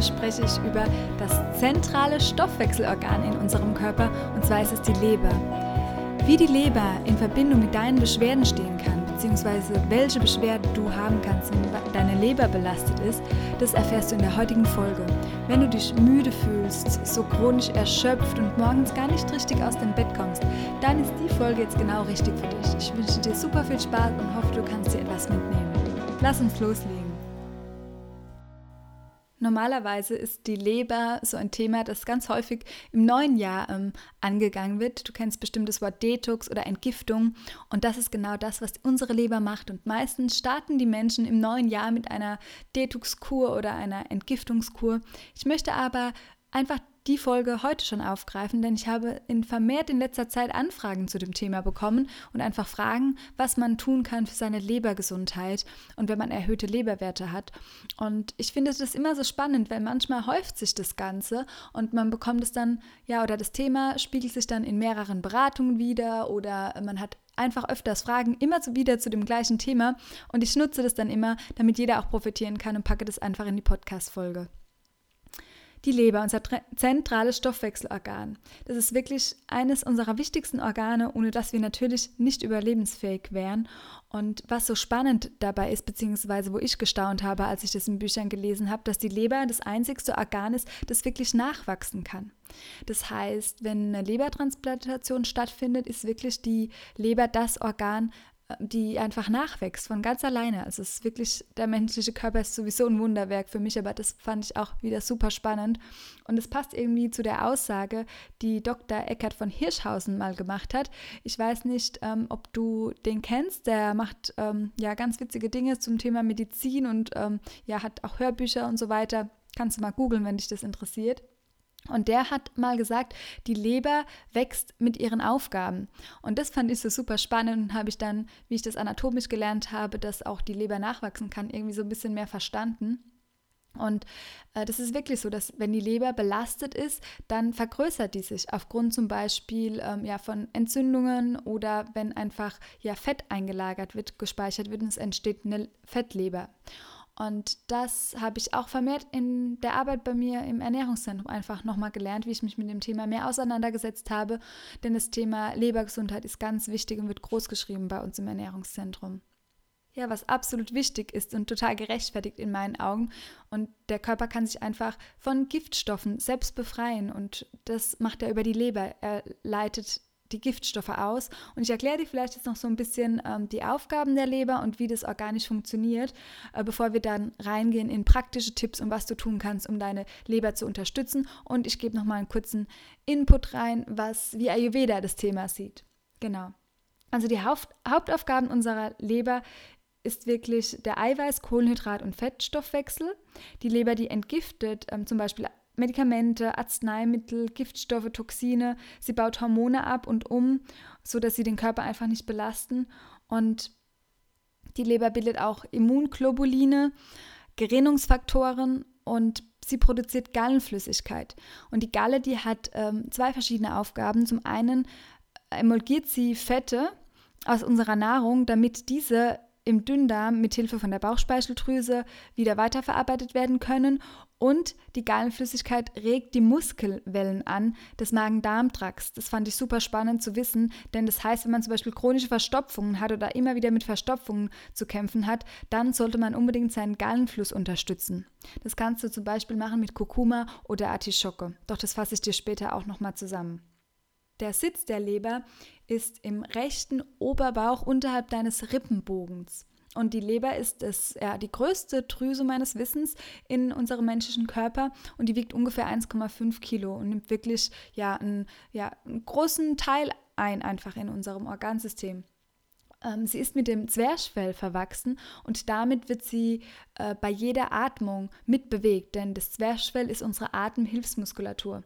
Spreche ich über das zentrale Stoffwechselorgan in unserem Körper und zwar ist es die Leber. Wie die Leber in Verbindung mit deinen Beschwerden stehen kann, beziehungsweise welche Beschwerden du haben kannst, wenn deine Leber belastet ist, das erfährst du in der heutigen Folge. Wenn du dich müde fühlst, so chronisch erschöpft und morgens gar nicht richtig aus dem Bett kommst, dann ist die Folge jetzt genau richtig für dich. Ich wünsche dir super viel Spaß und hoffe, du kannst dir etwas mitnehmen. Lass uns loslegen. Normalerweise ist die Leber so ein Thema, das ganz häufig im neuen Jahr ähm, angegangen wird. Du kennst bestimmt das Wort Detox oder Entgiftung und das ist genau das, was unsere Leber macht. Und meistens starten die Menschen im neuen Jahr mit einer Detox-Kur oder einer Entgiftungskur. Ich möchte aber einfach die Folge heute schon aufgreifen, denn ich habe in vermehrt in letzter Zeit Anfragen zu dem Thema bekommen und einfach Fragen, was man tun kann für seine Lebergesundheit und wenn man erhöhte Leberwerte hat. Und ich finde das immer so spannend, weil manchmal häuft sich das Ganze und man bekommt es dann, ja, oder das Thema spiegelt sich dann in mehreren Beratungen wieder oder man hat einfach öfters Fragen, immer wieder zu dem gleichen Thema und ich nutze das dann immer, damit jeder auch profitieren kann und packe das einfach in die Podcast-Folge die Leber, unser zentrales Stoffwechselorgan. Das ist wirklich eines unserer wichtigsten Organe, ohne das wir natürlich nicht überlebensfähig wären. Und was so spannend dabei ist, beziehungsweise wo ich gestaunt habe, als ich das in Büchern gelesen habe, dass die Leber das einzigste Organ ist, das wirklich nachwachsen kann. Das heißt, wenn eine Lebertransplantation stattfindet, ist wirklich die Leber das Organ, die einfach nachwächst von ganz alleine. Also es ist wirklich, der menschliche Körper ist sowieso ein Wunderwerk für mich, aber das fand ich auch wieder super spannend. Und es passt irgendwie zu der Aussage, die Dr. Eckhard von Hirschhausen mal gemacht hat. Ich weiß nicht, ähm, ob du den kennst, der macht ähm, ja ganz witzige Dinge zum Thema Medizin und ähm, ja, hat auch Hörbücher und so weiter. Kannst du mal googeln, wenn dich das interessiert. Und der hat mal gesagt, die Leber wächst mit ihren Aufgaben. Und das fand ich so super spannend und habe ich dann, wie ich das anatomisch gelernt habe, dass auch die Leber nachwachsen kann, irgendwie so ein bisschen mehr verstanden. Und äh, das ist wirklich so, dass wenn die Leber belastet ist, dann vergrößert die sich aufgrund zum Beispiel ähm, ja, von Entzündungen oder wenn einfach ja, Fett eingelagert wird, gespeichert wird und es entsteht eine Fettleber. Und das habe ich auch vermehrt in der Arbeit bei mir im Ernährungszentrum einfach nochmal gelernt, wie ich mich mit dem Thema mehr auseinandergesetzt habe. Denn das Thema Lebergesundheit ist ganz wichtig und wird großgeschrieben bei uns im Ernährungszentrum. Ja, was absolut wichtig ist und total gerechtfertigt in meinen Augen. Und der Körper kann sich einfach von Giftstoffen selbst befreien. Und das macht er über die Leber. Er leitet die Giftstoffe aus. Und ich erkläre dir vielleicht jetzt noch so ein bisschen ähm, die Aufgaben der Leber und wie das organisch funktioniert, äh, bevor wir dann reingehen in praktische Tipps und was du tun kannst, um deine Leber zu unterstützen. Und ich gebe noch mal einen kurzen Input rein, was wie Ayurveda das Thema sieht. Genau. Also die Haupt Hauptaufgaben unserer Leber ist wirklich der Eiweiß-, Kohlenhydrat- und Fettstoffwechsel. Die Leber, die entgiftet ähm, zum Beispiel Medikamente, Arzneimittel, Giftstoffe, Toxine. Sie baut Hormone ab und um, sodass sie den Körper einfach nicht belasten. Und die Leber bildet auch Immunglobuline, Gerinnungsfaktoren und sie produziert Gallenflüssigkeit. Und die Galle, die hat ähm, zwei verschiedene Aufgaben. Zum einen emulgiert sie Fette aus unserer Nahrung, damit diese im Dünndarm mit Hilfe von der Bauchspeicheldrüse wieder weiterverarbeitet werden können und die Gallenflüssigkeit regt die Muskelwellen an des Magen-Darm-Trakts. Das fand ich super spannend zu wissen, denn das heißt, wenn man zum Beispiel chronische Verstopfungen hat oder immer wieder mit Verstopfungen zu kämpfen hat, dann sollte man unbedingt seinen Gallenfluss unterstützen. Das kannst du zum Beispiel machen mit Kurkuma oder Artischocke. Doch das fasse ich dir später auch nochmal zusammen. Der Sitz der Leber ist im rechten Oberbauch unterhalb deines Rippenbogens. Und die Leber ist das, ja, die größte Drüse meines Wissens in unserem menschlichen Körper und die wiegt ungefähr 1,5 Kilo und nimmt wirklich ja, einen, ja, einen großen Teil ein, einfach in unserem Organsystem. Ähm, sie ist mit dem Zwerchfell verwachsen und damit wird sie äh, bei jeder Atmung mitbewegt, denn das Zwerchfell ist unsere Atemhilfsmuskulatur.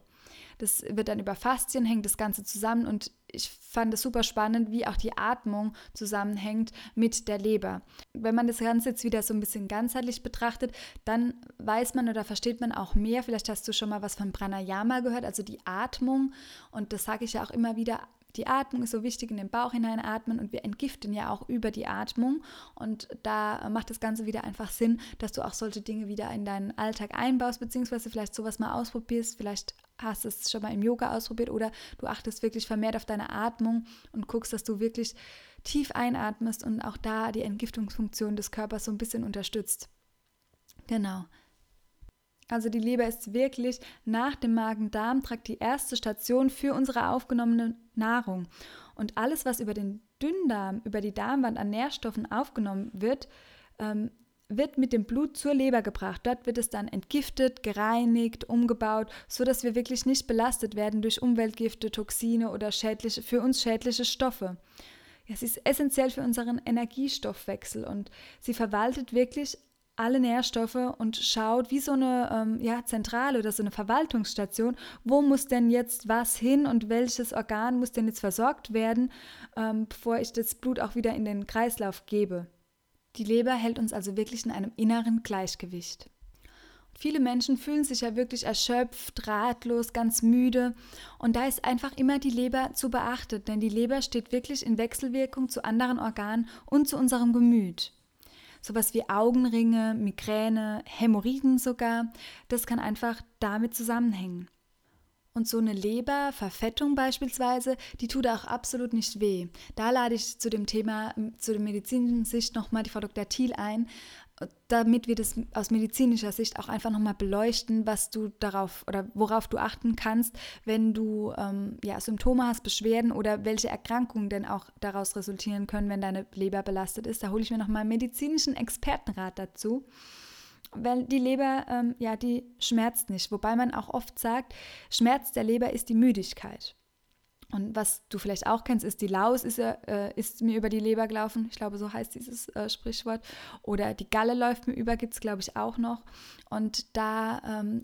Das wird dann über Faszien, hängt das Ganze zusammen und ich fand es super spannend, wie auch die Atmung zusammenhängt mit der Leber. Wenn man das Ganze jetzt wieder so ein bisschen ganzheitlich betrachtet, dann weiß man oder versteht man auch mehr. Vielleicht hast du schon mal was von Pranayama gehört, also die Atmung. Und das sage ich ja auch immer wieder. Die Atmung ist so wichtig in den Bauch hineinatmen und wir entgiften ja auch über die Atmung. Und da macht das Ganze wieder einfach Sinn, dass du auch solche Dinge wieder in deinen Alltag einbaust, beziehungsweise vielleicht sowas mal ausprobierst, vielleicht hast es schon mal im Yoga ausprobiert oder du achtest wirklich vermehrt auf deine Atmung und guckst, dass du wirklich tief einatmest und auch da die Entgiftungsfunktion des Körpers so ein bisschen unterstützt. Genau. Also die Leber ist wirklich nach dem Magen-Darm-Trakt die erste Station für unsere aufgenommene Nahrung. Und alles, was über den Dünndarm, über die Darmwand an Nährstoffen aufgenommen wird, ähm, wird mit dem Blut zur Leber gebracht. Dort wird es dann entgiftet, gereinigt, umgebaut, so dass wir wirklich nicht belastet werden durch Umweltgifte, Toxine oder schädliche, für uns schädliche Stoffe. Sie ist essentiell für unseren Energiestoffwechsel und sie verwaltet wirklich alle Nährstoffe und schaut wie so eine ähm, ja, Zentrale oder so eine Verwaltungsstation, wo muss denn jetzt was hin und welches Organ muss denn jetzt versorgt werden, ähm, bevor ich das Blut auch wieder in den Kreislauf gebe. Die Leber hält uns also wirklich in einem inneren Gleichgewicht. Viele Menschen fühlen sich ja wirklich erschöpft, ratlos, ganz müde. Und da ist einfach immer die Leber zu beachten, denn die Leber steht wirklich in Wechselwirkung zu anderen Organen und zu unserem Gemüt. Sowas wie Augenringe, Migräne, Hämorrhoiden sogar, das kann einfach damit zusammenhängen. Und so eine Leberverfettung beispielsweise, die tut auch absolut nicht weh. Da lade ich zu dem Thema, zu der medizinischen Sicht nochmal die Frau Dr. Thiel ein, damit wir das aus medizinischer Sicht auch einfach nochmal beleuchten, was du darauf oder worauf du achten kannst, wenn du ähm, ja, Symptome hast, Beschwerden oder welche Erkrankungen denn auch daraus resultieren können, wenn deine Leber belastet ist. Da hole ich mir nochmal einen medizinischen Expertenrat dazu weil die Leber, ähm, ja, die schmerzt nicht. Wobei man auch oft sagt, Schmerz der Leber ist die Müdigkeit. Und was du vielleicht auch kennst, ist die Laus ist, äh, ist mir über die Leber gelaufen. Ich glaube, so heißt dieses äh, Sprichwort. Oder die Galle läuft mir über, gibt es, glaube ich, auch noch. Und da ähm,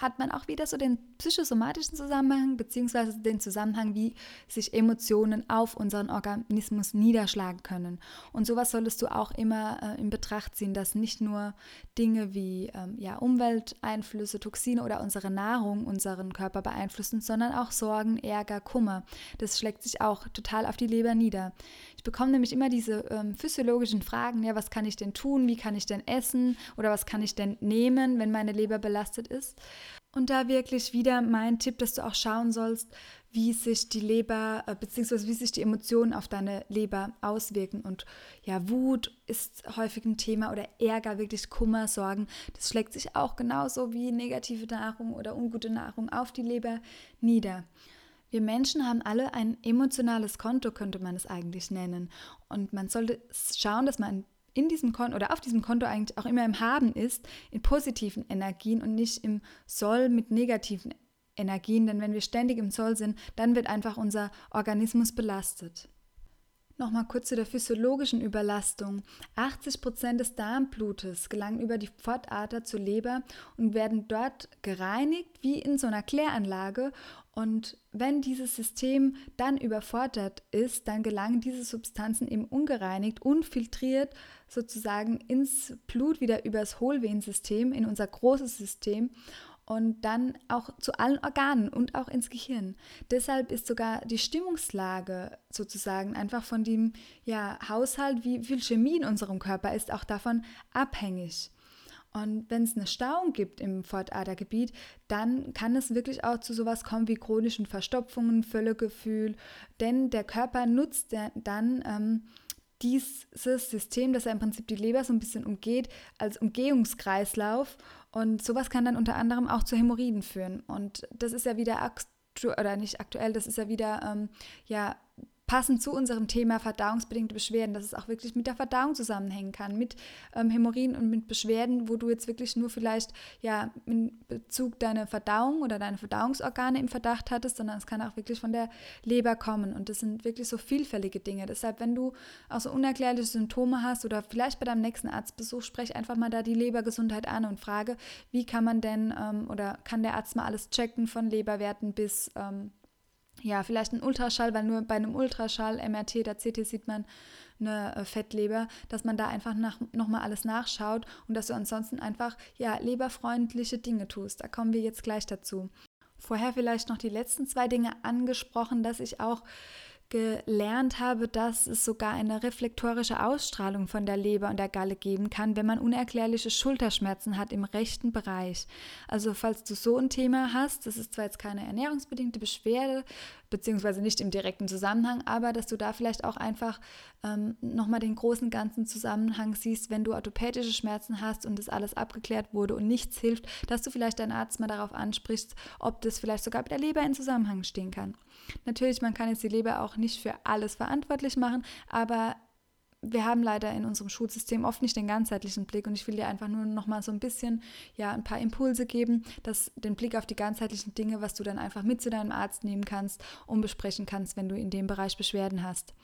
hat man auch wieder so den psychosomatischen Zusammenhang, beziehungsweise den Zusammenhang, wie sich Emotionen auf unseren Organismus niederschlagen können. Und sowas solltest du auch immer äh, in Betracht ziehen, dass nicht nur Dinge wie ähm, ja, Umwelteinflüsse, Toxine oder unsere Nahrung unseren Körper beeinflussen, sondern auch Sorgen, Ärger, Kummer. Das schlägt sich auch total auf die Leber nieder. Ich bekomme nämlich immer diese ähm, physiologischen Fragen, ja, was kann ich denn tun, wie kann ich denn essen oder was kann ich denn nehmen, wenn meine Leber belastet ist. Und da wirklich wieder mein Tipp, dass du auch schauen sollst, wie sich die Leber äh, bzw. wie sich die Emotionen auf deine Leber auswirken. Und ja, Wut ist häufig ein Thema oder Ärger, wirklich Kummer, Sorgen. Das schlägt sich auch genauso wie negative Nahrung oder ungute Nahrung auf die Leber nieder. Wir Menschen haben alle ein emotionales Konto, könnte man es eigentlich nennen. Und man sollte schauen, dass man in diesem Konto oder auf diesem Konto eigentlich auch immer im Haben ist, in positiven Energien und nicht im Soll mit negativen Energien. Denn wenn wir ständig im Soll sind, dann wird einfach unser Organismus belastet. Nochmal kurz zu der physiologischen Überlastung. 80 Prozent des Darmblutes gelangen über die Pfortader zur Leber und werden dort gereinigt wie in so einer Kläranlage. Und wenn dieses System dann überfordert ist, dann gelangen diese Substanzen eben ungereinigt, unfiltriert sozusagen ins Blut wieder übers Hohlvenensystem, in unser großes System und dann auch zu allen Organen und auch ins Gehirn. Deshalb ist sogar die Stimmungslage sozusagen einfach von dem ja, Haushalt, wie viel Chemie in unserem Körper ist, auch davon abhängig. Und wenn es eine Stauung gibt im Fortadergebiet, dann kann es wirklich auch zu sowas kommen wie chronischen Verstopfungen, Völlegefühl, denn der Körper nutzt dann ähm, dieses System, das er im Prinzip die Leber so ein bisschen umgeht, als Umgehungskreislauf und sowas kann dann unter anderem auch zu Hämorrhoiden führen. Und das ist ja wieder aktuell, oder nicht aktuell, das ist ja wieder ähm, ja, passend zu unserem Thema verdauungsbedingte Beschwerden, dass es auch wirklich mit der Verdauung zusammenhängen kann, mit ähm, Hämorrhoiden und mit Beschwerden, wo du jetzt wirklich nur vielleicht ja in Bezug deine Verdauung oder deine Verdauungsorgane im Verdacht hattest, sondern es kann auch wirklich von der Leber kommen und das sind wirklich so vielfältige Dinge. Deshalb, wenn du auch so unerklärliche Symptome hast oder vielleicht bei deinem nächsten Arztbesuch, sprech einfach mal da die Lebergesundheit an und frage, wie kann man denn ähm, oder kann der Arzt mal alles checken von Leberwerten bis ähm, ja, vielleicht ein Ultraschall, weil nur bei einem Ultraschall, MRT oder CT sieht man eine äh, Fettleber, dass man da einfach nochmal alles nachschaut und dass du ansonsten einfach ja, leberfreundliche Dinge tust. Da kommen wir jetzt gleich dazu. Vorher vielleicht noch die letzten zwei Dinge angesprochen, dass ich auch gelernt habe, dass es sogar eine reflektorische Ausstrahlung von der Leber und der Galle geben kann, wenn man unerklärliche Schulterschmerzen hat im rechten Bereich. Also falls du so ein Thema hast, das ist zwar jetzt keine ernährungsbedingte Beschwerde, beziehungsweise nicht im direkten Zusammenhang, aber dass du da vielleicht auch einfach ähm, nochmal den großen ganzen Zusammenhang siehst, wenn du orthopädische Schmerzen hast und das alles abgeklärt wurde und nichts hilft, dass du vielleicht deinen Arzt mal darauf ansprichst, ob das vielleicht sogar mit der Leber in Zusammenhang stehen kann. Natürlich, man kann jetzt die Leber auch nicht für alles verantwortlich machen, aber wir haben leider in unserem Schulsystem oft nicht den ganzheitlichen Blick und ich will dir einfach nur noch mal so ein bisschen ja ein paar Impulse geben, dass den Blick auf die ganzheitlichen Dinge, was du dann einfach mit zu deinem Arzt nehmen kannst und besprechen kannst, wenn du in dem Bereich Beschwerden hast.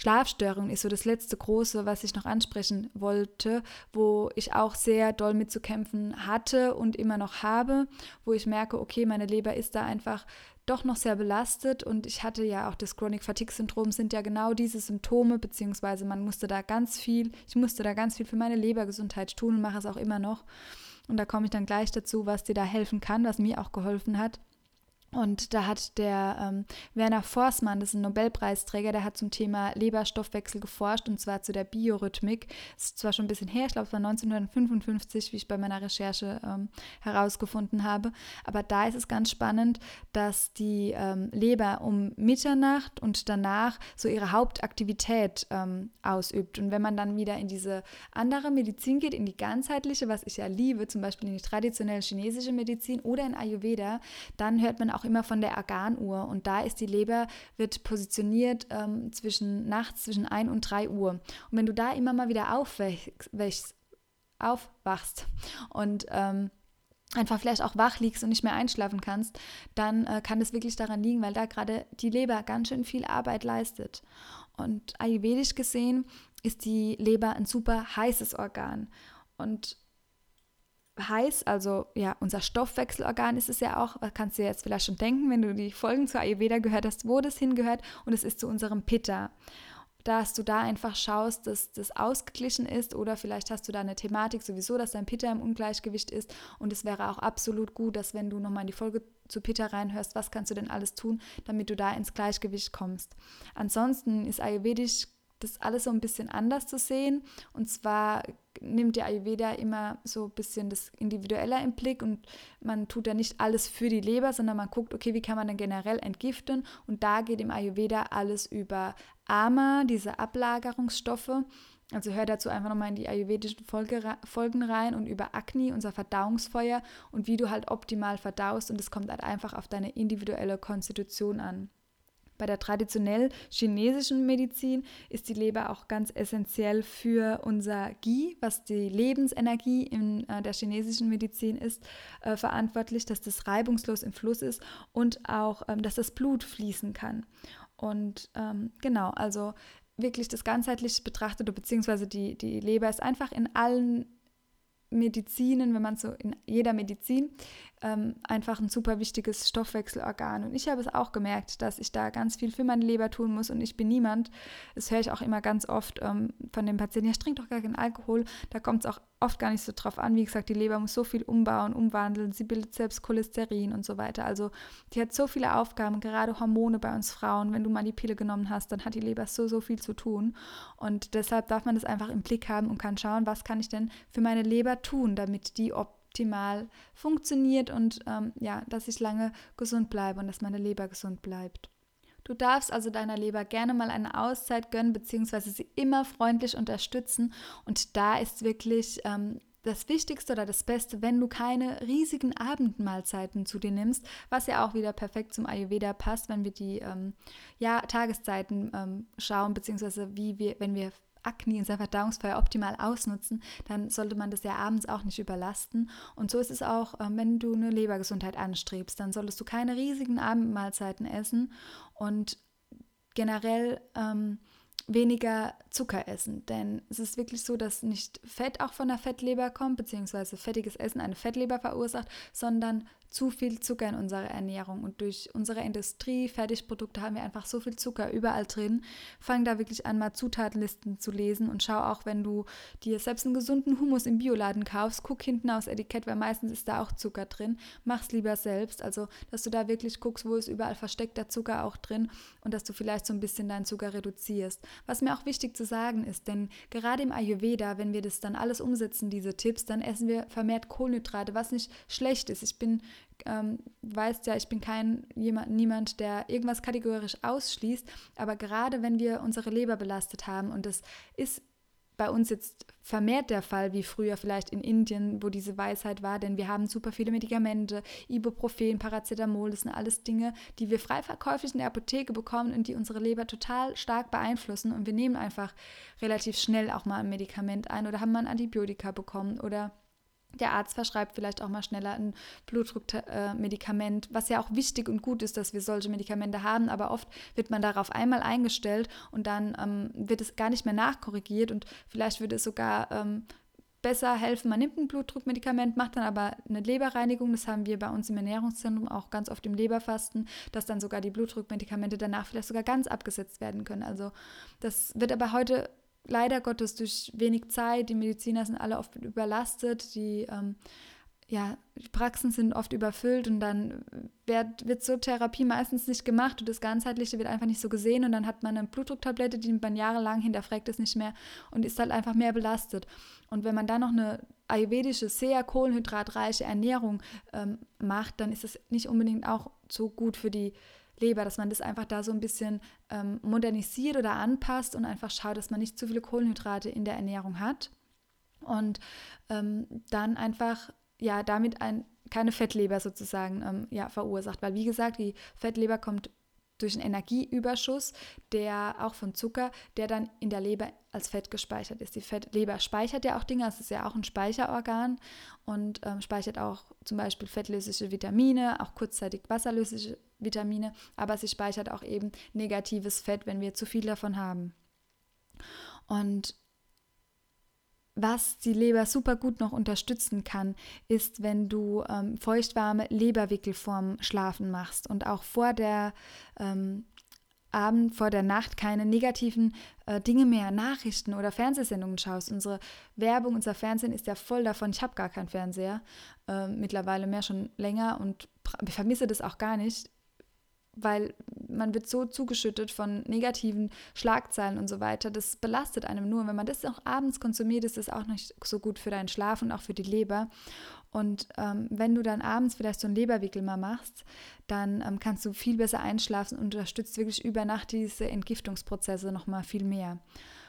Schlafstörung ist so das letzte große, was ich noch ansprechen wollte, wo ich auch sehr doll mitzukämpfen hatte und immer noch habe, wo ich merke, okay, meine Leber ist da einfach doch noch sehr belastet und ich hatte ja auch das Chronic Fatigue Syndrom sind ja genau diese Symptome, beziehungsweise man musste da ganz viel, ich musste da ganz viel für meine Lebergesundheit tun und mache es auch immer noch. Und da komme ich dann gleich dazu, was dir da helfen kann, was mir auch geholfen hat. Und da hat der ähm, Werner Forssmann, das ist ein Nobelpreisträger, der hat zum Thema Leberstoffwechsel geforscht und zwar zu der Biorhythmik. Das ist zwar schon ein bisschen her, ich glaube, es war 1955, wie ich bei meiner Recherche ähm, herausgefunden habe. Aber da ist es ganz spannend, dass die ähm, Leber um Mitternacht und danach so ihre Hauptaktivität ähm, ausübt. Und wenn man dann wieder in diese andere Medizin geht, in die ganzheitliche, was ich ja liebe, zum Beispiel in die traditionelle chinesische Medizin oder in Ayurveda, dann hört man auch auch immer von der Organuhr und da ist die Leber, wird positioniert ähm, zwischen nachts zwischen 1 und 3 Uhr. Und wenn du da immer mal wieder aufwächst, aufwachst und ähm, einfach vielleicht auch wach liegst und nicht mehr einschlafen kannst, dann äh, kann es wirklich daran liegen, weil da gerade die Leber ganz schön viel Arbeit leistet. Und ayurvedisch gesehen ist die Leber ein super heißes Organ. Und heiß, also ja, unser Stoffwechselorgan ist es ja auch, kannst du dir jetzt vielleicht schon denken, wenn du die Folgen zur Ayurveda gehört hast, wo das hingehört und es ist zu unserem Pitta. Dass du da einfach schaust, dass das ausgeglichen ist oder vielleicht hast du da eine Thematik sowieso, dass dein Pitta im Ungleichgewicht ist und es wäre auch absolut gut, dass wenn du nochmal in die Folge zu Pitta reinhörst, was kannst du denn alles tun, damit du da ins Gleichgewicht kommst. Ansonsten ist Ayurvedisch das alles so ein bisschen anders zu sehen. Und zwar nimmt der Ayurveda immer so ein bisschen das Individuelle im Blick und man tut ja nicht alles für die Leber, sondern man guckt, okay, wie kann man denn generell entgiften? Und da geht im Ayurveda alles über Ama, diese Ablagerungsstoffe. Also hör dazu einfach nochmal in die ayurvedischen Folge, Folgen rein und über Agni, unser Verdauungsfeuer und wie du halt optimal verdaust und es kommt halt einfach auf deine individuelle Konstitution an. Bei der traditionell chinesischen Medizin ist die Leber auch ganz essentiell für unser Qi, was die Lebensenergie in äh, der chinesischen Medizin ist, äh, verantwortlich, dass das reibungslos im Fluss ist und auch, ähm, dass das Blut fließen kann. Und ähm, genau, also wirklich das ganzheitlich betrachtet, beziehungsweise die, die Leber ist einfach in allen Medizinen, wenn man so in jeder Medizin, ähm, einfach ein super wichtiges Stoffwechselorgan. Und ich habe es auch gemerkt, dass ich da ganz viel für meine Leber tun muss und ich bin niemand. Das höre ich auch immer ganz oft ähm, von den Patienten, ja, trink doch gar keinen Alkohol. Da kommt es auch oft gar nicht so drauf an. Wie gesagt, die Leber muss so viel umbauen, umwandeln, sie bildet selbst Cholesterin und so weiter. Also die hat so viele Aufgaben, gerade Hormone bei uns Frauen. Wenn du mal die Pille genommen hast, dann hat die Leber so, so viel zu tun. Und deshalb darf man das einfach im Blick haben und kann schauen, was kann ich denn für meine Leber tun, damit die optimal funktioniert und ähm, ja, dass ich lange gesund bleibe und dass meine Leber gesund bleibt. Du darfst also deiner Leber gerne mal eine Auszeit gönnen, beziehungsweise sie immer freundlich unterstützen. Und da ist wirklich ähm, das Wichtigste oder das Beste, wenn du keine riesigen Abendmahlzeiten zu dir nimmst, was ja auch wieder perfekt zum Ayurveda passt, wenn wir die ähm, ja, Tageszeiten ähm, schauen, beziehungsweise wie wir, wenn wir Akne, unser Verdauungsfeuer optimal ausnutzen, dann sollte man das ja abends auch nicht überlasten. Und so ist es auch, ähm, wenn du eine Lebergesundheit anstrebst, dann solltest du keine riesigen Abendmahlzeiten essen und generell ähm, weniger Zucker essen. Denn es ist wirklich so, dass nicht Fett auch von der Fettleber kommt, beziehungsweise fettiges Essen eine Fettleber verursacht, sondern zu viel Zucker in unserer Ernährung. Und durch unsere Industrie, Fertigprodukte haben wir einfach so viel Zucker überall drin. Fang da wirklich an, mal Zutatenlisten zu lesen und schau auch, wenn du dir selbst einen gesunden Hummus im Bioladen kaufst, guck hinten aufs Etikett, weil meistens ist da auch Zucker drin. Mach's lieber selbst. Also, dass du da wirklich guckst, wo ist überall versteckter Zucker auch drin und dass du vielleicht so ein bisschen deinen Zucker reduzierst. Was mir auch wichtig zu sagen ist, denn gerade im Ayurveda, wenn wir das dann alles umsetzen, diese Tipps, dann essen wir vermehrt Kohlenhydrate, was nicht schlecht ist. Ich bin ähm, weißt ja, ich bin kein jemand, niemand, der irgendwas kategorisch ausschließt, aber gerade wenn wir unsere Leber belastet haben und das ist bei uns jetzt vermehrt der Fall, wie früher vielleicht in Indien, wo diese Weisheit war, denn wir haben super viele Medikamente, Ibuprofen, Paracetamol, das sind alles Dinge, die wir frei verkäuflich in der Apotheke bekommen und die unsere Leber total stark beeinflussen. Und wir nehmen einfach relativ schnell auch mal ein Medikament ein oder haben mal ein Antibiotika bekommen oder der Arzt verschreibt vielleicht auch mal schneller ein Blutdruckmedikament, was ja auch wichtig und gut ist, dass wir solche Medikamente haben, aber oft wird man darauf einmal eingestellt und dann ähm, wird es gar nicht mehr nachkorrigiert und vielleicht würde es sogar ähm, besser helfen. Man nimmt ein Blutdruckmedikament, macht dann aber eine Leberreinigung. Das haben wir bei uns im Ernährungszentrum auch ganz oft im Leberfasten, dass dann sogar die Blutdruckmedikamente danach vielleicht sogar ganz abgesetzt werden können. Also das wird aber heute leider Gottes durch wenig Zeit, die Mediziner sind alle oft überlastet, die, ähm, ja, die Praxen sind oft überfüllt und dann wird, wird so Therapie meistens nicht gemacht und das Ganzheitliche wird einfach nicht so gesehen und dann hat man eine Blutdrucktablette, die man jahrelang hinterfragt es nicht mehr und ist halt einfach mehr belastet. Und wenn man dann noch eine ayurvedische, sehr kohlenhydratreiche Ernährung ähm, macht, dann ist es nicht unbedingt auch so gut für die Leber, dass man das einfach da so ein bisschen ähm, modernisiert oder anpasst und einfach schaut, dass man nicht zu viele Kohlenhydrate in der Ernährung hat. Und ähm, dann einfach, ja, damit ein, keine Fettleber sozusagen ähm, ja, verursacht. Weil, wie gesagt, die Fettleber kommt durch einen Energieüberschuss, der auch von Zucker, der dann in der Leber als Fett gespeichert ist. Die Fett Leber speichert ja auch Dinge, es ist ja auch ein Speicherorgan und ähm, speichert auch zum Beispiel fettlösliche Vitamine, auch kurzzeitig wasserlösliche Vitamine, aber sie speichert auch eben negatives Fett, wenn wir zu viel davon haben. Und was die Leber super gut noch unterstützen kann, ist, wenn du ähm, feuchtwarme Leberwickelform schlafen machst und auch vor der ähm, Abend, vor der Nacht keine negativen äh, Dinge mehr, Nachrichten oder Fernsehsendungen schaust. Unsere Werbung, unser Fernsehen ist ja voll davon. Ich habe gar keinen Fernseher, äh, mittlerweile mehr schon länger und vermisse das auch gar nicht weil man wird so zugeschüttet von negativen Schlagzeilen und so weiter. Das belastet einem nur. Und wenn man das auch abends konsumiert, ist das auch nicht so gut für deinen Schlaf und auch für die Leber. Und ähm, wenn du dann abends vielleicht so einen Leberwickel mal machst, dann ähm, kannst du viel besser einschlafen und unterstützt wirklich über Nacht diese Entgiftungsprozesse nochmal viel mehr.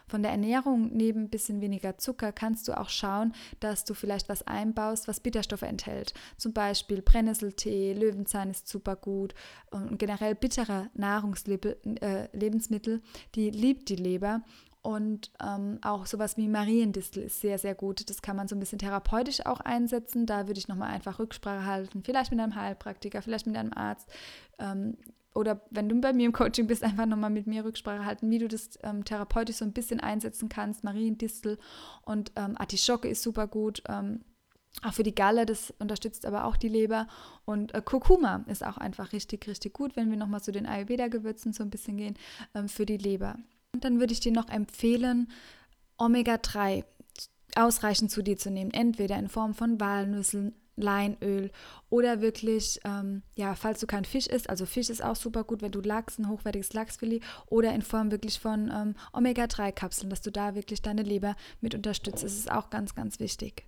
Von der Ernährung neben ein bisschen weniger Zucker kannst du auch schauen, dass du vielleicht was einbaust, was Bitterstoffe enthält. Zum Beispiel Brennnesseltee, Löwenzahn ist super gut und generell bittere Nahrungslebensmittel, äh, die liebt die Leber. Und ähm, auch sowas wie Mariendistel ist sehr, sehr gut. Das kann man so ein bisschen therapeutisch auch einsetzen. Da würde ich nochmal einfach Rücksprache halten. Vielleicht mit einem Heilpraktiker, vielleicht mit einem Arzt. Ähm, oder wenn du bei mir im Coaching bist, einfach nochmal mit mir Rücksprache halten, wie du das ähm, therapeutisch so ein bisschen einsetzen kannst. Mariendistel und ähm, Artischocke ist super gut. Ähm, auch für die Galle, das unterstützt aber auch die Leber. Und äh, Kurkuma ist auch einfach richtig, richtig gut, wenn wir nochmal zu den Ayurveda-Gewürzen so ein bisschen gehen, ähm, für die Leber. Und dann würde ich dir noch empfehlen, Omega-3 ausreichend zu dir zu nehmen. Entweder in Form von Walnüssen, Leinöl oder wirklich, ähm, ja, falls du kein Fisch isst, also Fisch ist auch super gut, wenn du Lachs, ein hochwertiges Lachsfilet oder in Form wirklich von ähm, Omega-3-Kapseln, dass du da wirklich deine Leber mit unterstützt. Das ist auch ganz, ganz wichtig.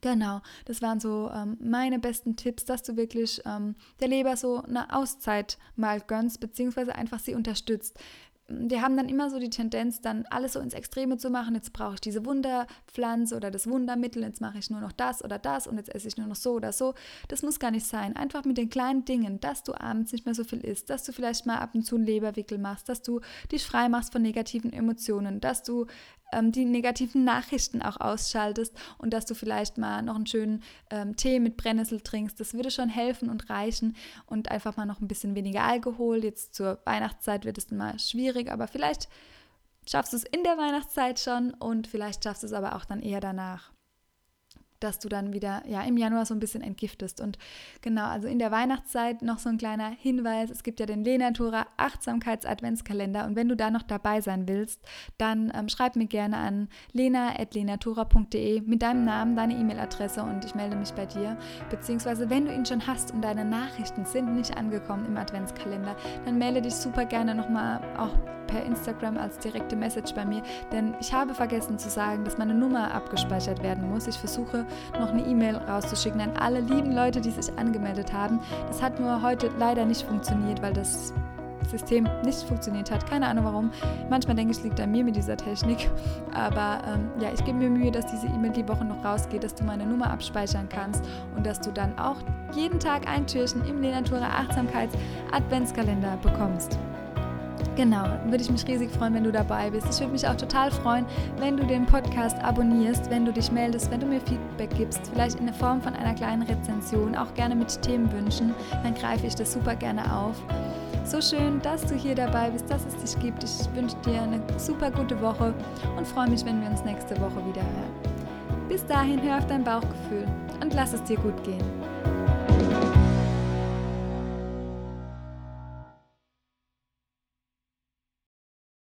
Genau, das waren so ähm, meine besten Tipps, dass du wirklich ähm, der Leber so eine Auszeit mal gönnst, beziehungsweise einfach sie unterstützt wir haben dann immer so die Tendenz, dann alles so ins Extreme zu machen. Jetzt brauche ich diese Wunderpflanze oder das Wundermittel, jetzt mache ich nur noch das oder das und jetzt esse ich nur noch so oder so. Das muss gar nicht sein. Einfach mit den kleinen Dingen, dass du abends nicht mehr so viel isst, dass du vielleicht mal ab und zu einen Leberwickel machst, dass du dich frei machst von negativen Emotionen, dass du ähm, die negativen Nachrichten auch ausschaltest und dass du vielleicht mal noch einen schönen ähm, Tee mit Brennnessel trinkst. Das würde schon helfen und reichen und einfach mal noch ein bisschen weniger Alkohol. Jetzt zur Weihnachtszeit wird es mal schwierig, aber vielleicht schaffst du es in der Weihnachtszeit schon und vielleicht schaffst du es aber auch dann eher danach dass du dann wieder ja im Januar so ein bisschen entgiftest. Und genau, also in der Weihnachtszeit noch so ein kleiner Hinweis: Es gibt ja den Lenatura Achtsamkeits-Adventskalender. Und wenn du da noch dabei sein willst, dann ähm, schreib mir gerne an lena.lenatura.de mit deinem Namen, deine E-Mail-Adresse und ich melde mich bei dir. Beziehungsweise, wenn du ihn schon hast und deine Nachrichten sind nicht angekommen im Adventskalender, dann melde dich super gerne nochmal auch per Instagram als direkte Message bei mir, denn ich habe vergessen zu sagen, dass meine Nummer abgespeichert werden muss. Ich versuche noch eine E-Mail rauszuschicken an alle lieben Leute, die sich angemeldet haben. Das hat nur heute leider nicht funktioniert, weil das System nicht funktioniert hat. Keine Ahnung warum. Manchmal denke ich, es liegt an mir mit dieser Technik. Aber ähm, ja, ich gebe mir Mühe, dass diese E-Mail die Woche noch rausgeht, dass du meine Nummer abspeichern kannst und dass du dann auch jeden Tag ein Türchen im Lenatura Achtsamkeits Adventskalender bekommst. Genau, würde ich mich riesig freuen, wenn du dabei bist. Ich würde mich auch total freuen, wenn du den Podcast abonnierst, wenn du dich meldest, wenn du mir Feedback gibst, vielleicht in der Form von einer kleinen Rezension, auch gerne mit Themenwünschen. Dann greife ich das super gerne auf. So schön, dass du hier dabei bist, dass es dich gibt. Ich wünsche dir eine super gute Woche und freue mich, wenn wir uns nächste Woche wieder hören. Bis dahin, hör auf dein Bauchgefühl und lass es dir gut gehen.